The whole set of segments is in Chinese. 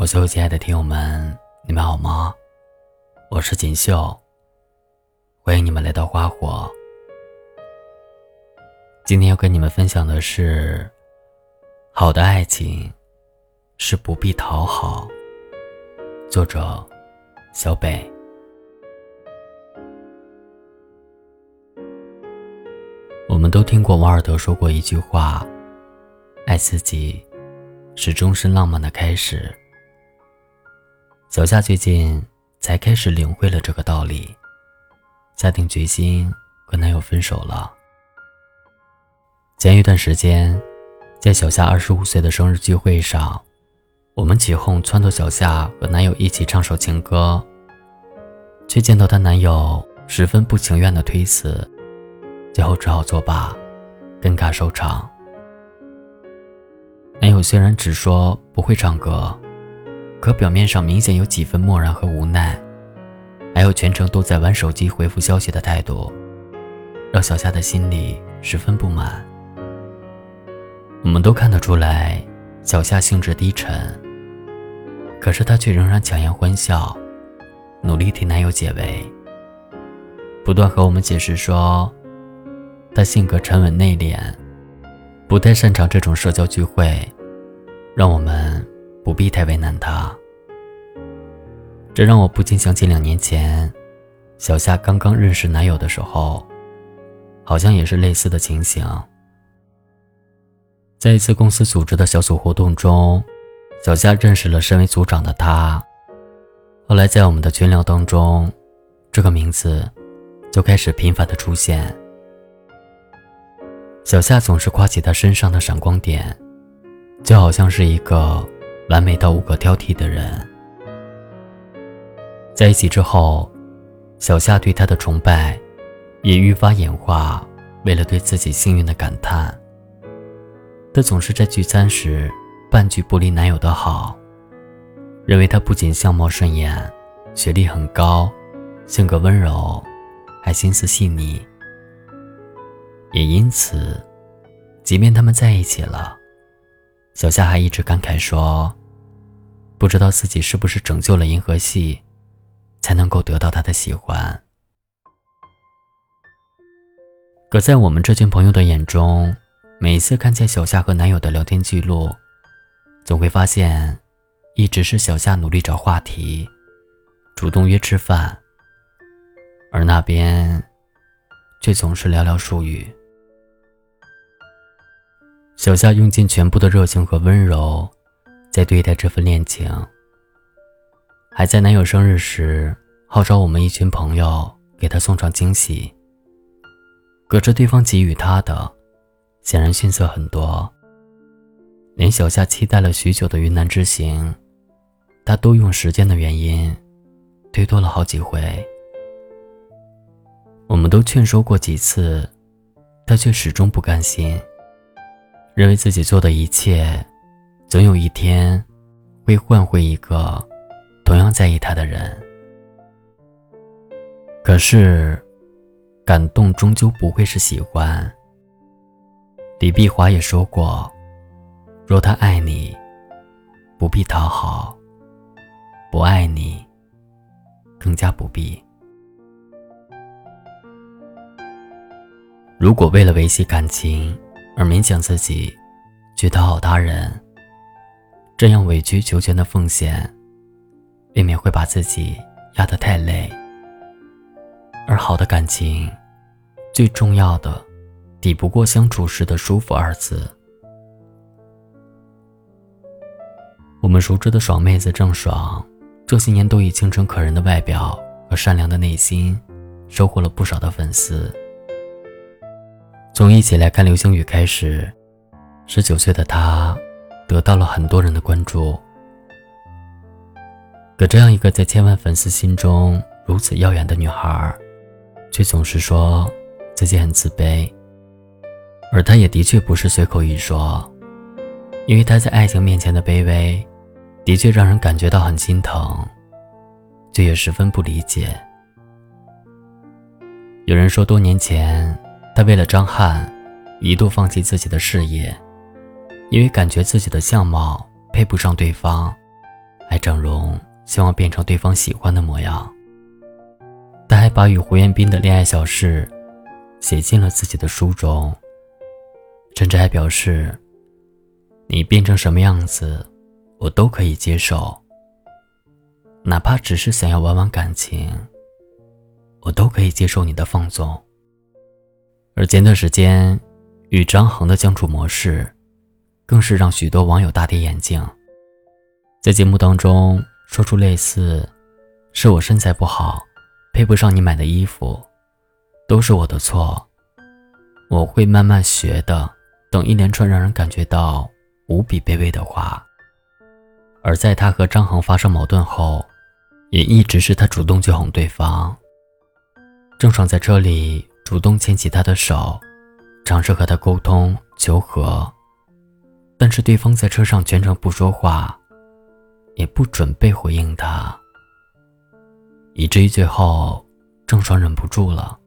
我所有亲爱的听友们，你们好吗？我是锦绣，欢迎你们来到花火。今天要跟你们分享的是，好的爱情是不必讨好。作者：小北。我们都听过王尔德说过一句话：“爱自己，是终身浪漫的开始。”小夏最近才开始领会了这个道理，下定决心和男友分手了。前一段时间，在小夏二十五岁的生日聚会上，我们起哄撺掇小夏和男友一起唱首情歌，却见到她男友十分不情愿的推辞，最后只好作罢，尴尬收场。男友虽然只说不会唱歌。可表面上明显有几分漠然和无奈，还有全程都在玩手机回复消息的态度，让小夏的心里十分不满。我们都看得出来，小夏兴致低沉，可是她却仍然强颜欢笑，努力替男友解围，不断和我们解释说，她性格沉稳内敛，不太擅长这种社交聚会，让我们。不必太为难他，这让我不禁想起两年前，小夏刚刚认识男友的时候，好像也是类似的情形。在一次公司组织的小组活动中，小夏认识了身为组长的他。后来在我们的群聊当中，这个名字就开始频繁的出现。小夏总是夸起他身上的闪光点，就好像是一个。完美到无可挑剔的人，在一起之后，小夏对他的崇拜也愈发演化为了对自己幸运的感叹。她总是在聚餐时半句不离男友的好，认为他不仅相貌顺眼，学历很高，性格温柔，还心思细腻。也因此，即便他们在一起了，小夏还一直感慨说。不知道自己是不是拯救了银河系，才能够得到他的喜欢。可在我们这群朋友的眼中，每次看见小夏和男友的聊天记录，总会发现，一直是小夏努力找话题，主动约吃饭，而那边，却总是寥寥数语。小夏用尽全部的热情和温柔。在对待这份恋情，还在男友生日时号召我们一群朋友给他送上惊喜。可是对方给予他的，显然逊色很多。连小夏期待了许久的云南之行，他都用时间的原因推脱了好几回。我们都劝说过几次，他却始终不甘心，认为自己做的一切。总有一天，会换回一个同样在意他的人。可是，感动终究不会是喜欢。李碧华也说过：“若他爱你，不必讨好；不爱你，更加不必。如果为了维系感情而勉强自己去讨好他人。”这样委曲求全的奉献，未免会把自己压得太累。而好的感情，最重要的，抵不过相处时的舒服二字。我们熟知的爽妹子郑爽，这些年都以清纯可人的外表和善良的内心，收获了不少的粉丝。从一起来看流星雨开始，十九岁的她。得到了很多人的关注，可这样一个在千万粉丝心中如此耀眼的女孩，却总是说自己很自卑。而她也的确不是随口一说，因为她在爱情面前的卑微，的确让人感觉到很心疼，却也十分不理解。有人说，多年前她为了张翰，一度放弃自己的事业。因为感觉自己的相貌配不上对方，还整容，希望变成对方喜欢的模样。他还把与胡彦斌的恋爱小事写进了自己的书中，甚至还表示：“你变成什么样子，我都可以接受，哪怕只是想要玩玩感情，我都可以接受你的放纵。”而前段时间与张恒的相处模式。更是让许多网友大跌眼镜。在节目当中说出类似“是我身材不好，配不上你买的衣服，都是我的错，我会慢慢学的”等一连串让人感觉到无比卑微的话。而在他和张恒发生矛盾后，也一直是他主动去哄对方。郑爽在车里主动牵起他的手，尝试和他沟通求和。但是对方在车上全程不说话，也不准备回应他，以至于最后郑爽忍不住了，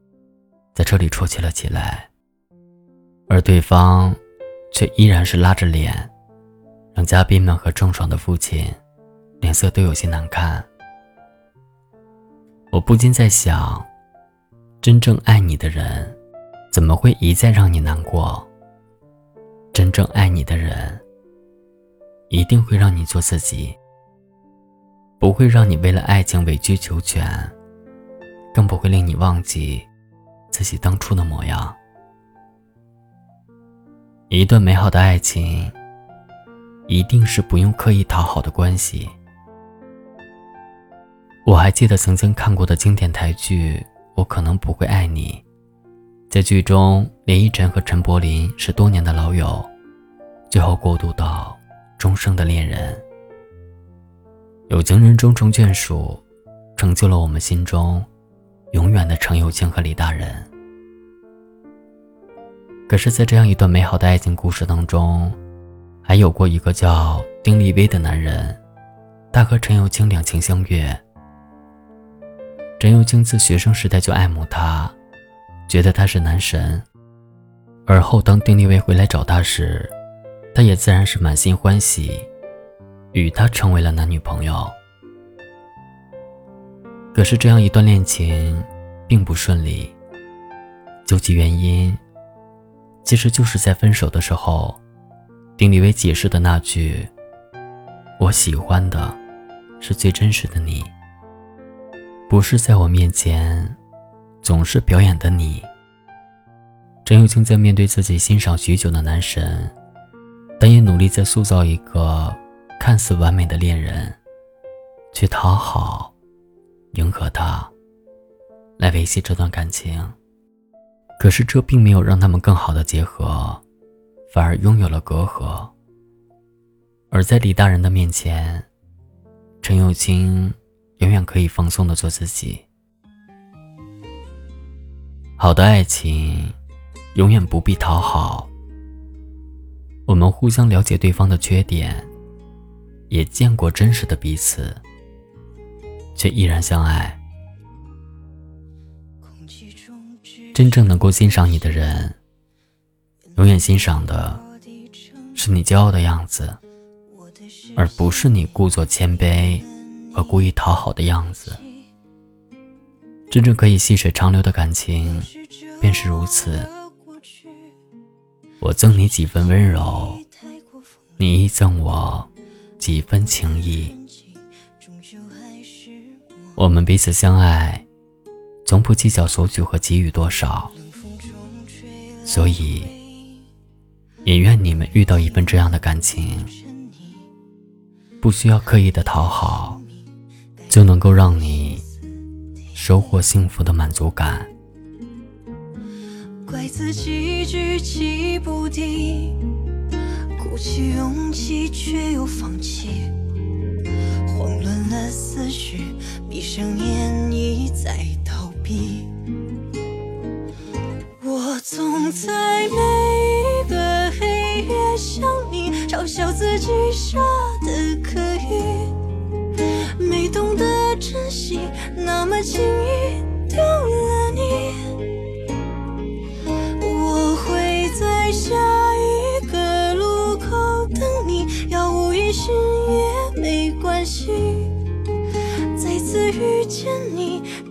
在车里啜泣了起来。而对方却依然是拉着脸，让嘉宾们和郑爽的父亲脸色都有些难看。我不禁在想，真正爱你的人，怎么会一再让你难过？真正爱你的人，一定会让你做自己，不会让你为了爱情委曲求全，更不会令你忘记自己当初的模样。一段美好的爱情，一定是不用刻意讨好的关系。我还记得曾经看过的经典台剧《我可能不会爱你》。在剧中，林依晨和陈柏霖是多年的老友，最后过渡到终生的恋人。有情人终成眷属，成就了我们心中永远的程又青和李大人。可是，在这样一段美好的爱情故事当中，还有过一个叫丁立威的男人，他和陈又青两情相悦。陈又青自学生时代就爱慕他。觉得他是男神，而后当丁立威回来找他时，他也自然是满心欢喜，与他成为了男女朋友。可是这样一段恋情并不顺利，究其原因，其实就是在分手的时候，丁立威解释的那句：“我喜欢的，是最真实的你，不是在我面前。”总是表演的你，陈友清在面对自己欣赏许久的男神，但也努力在塑造一个看似完美的恋人，去讨好、迎合他，来维系这段感情。可是这并没有让他们更好的结合，反而拥有了隔阂。而在李大人的面前，陈友清永远可以放松的做自己。好的爱情，永远不必讨好。我们互相了解对方的缺点，也见过真实的彼此，却依然相爱。真正能够欣赏你的人，永远欣赏的是你骄傲的样子，而不是你故作谦卑和故意讨好的样子。真正可以细水长流的感情，便是如此。我赠你几分温柔，你亦赠我几分情谊。我们彼此相爱，从不计较索取和给予多少。所以，也愿你们遇到一份这样的感情，不需要刻意的讨好，就能够让你。收获幸福的满足感。怪自己举棋不定，鼓起勇气却又放弃，慌乱了思绪，闭上眼一再逃避。我总在每一个黑夜想你，嘲笑自己傻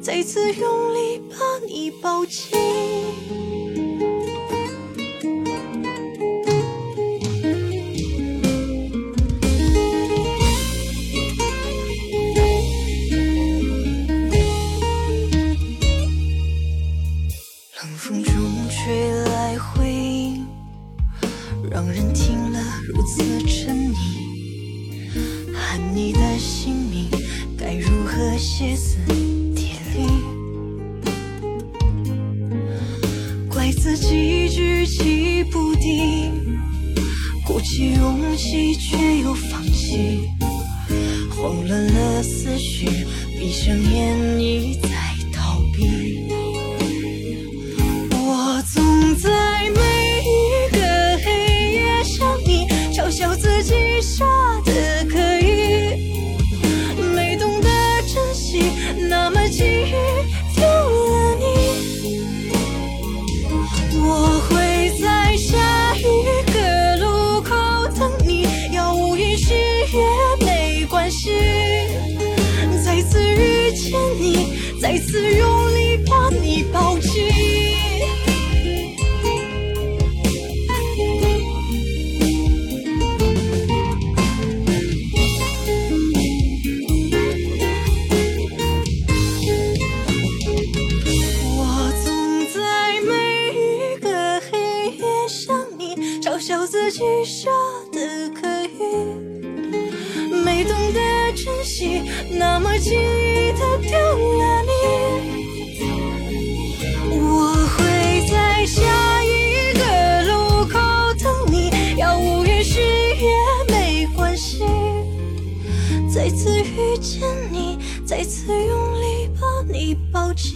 再次用力把你抱紧。自己举棋不定，鼓起勇气却又放弃，慌乱了思绪，闭上眼一珍惜，那么轻易的丢了你。我会在下一个路口等你，杳无音讯也没关系。再次遇见你，再次用力把你抱紧。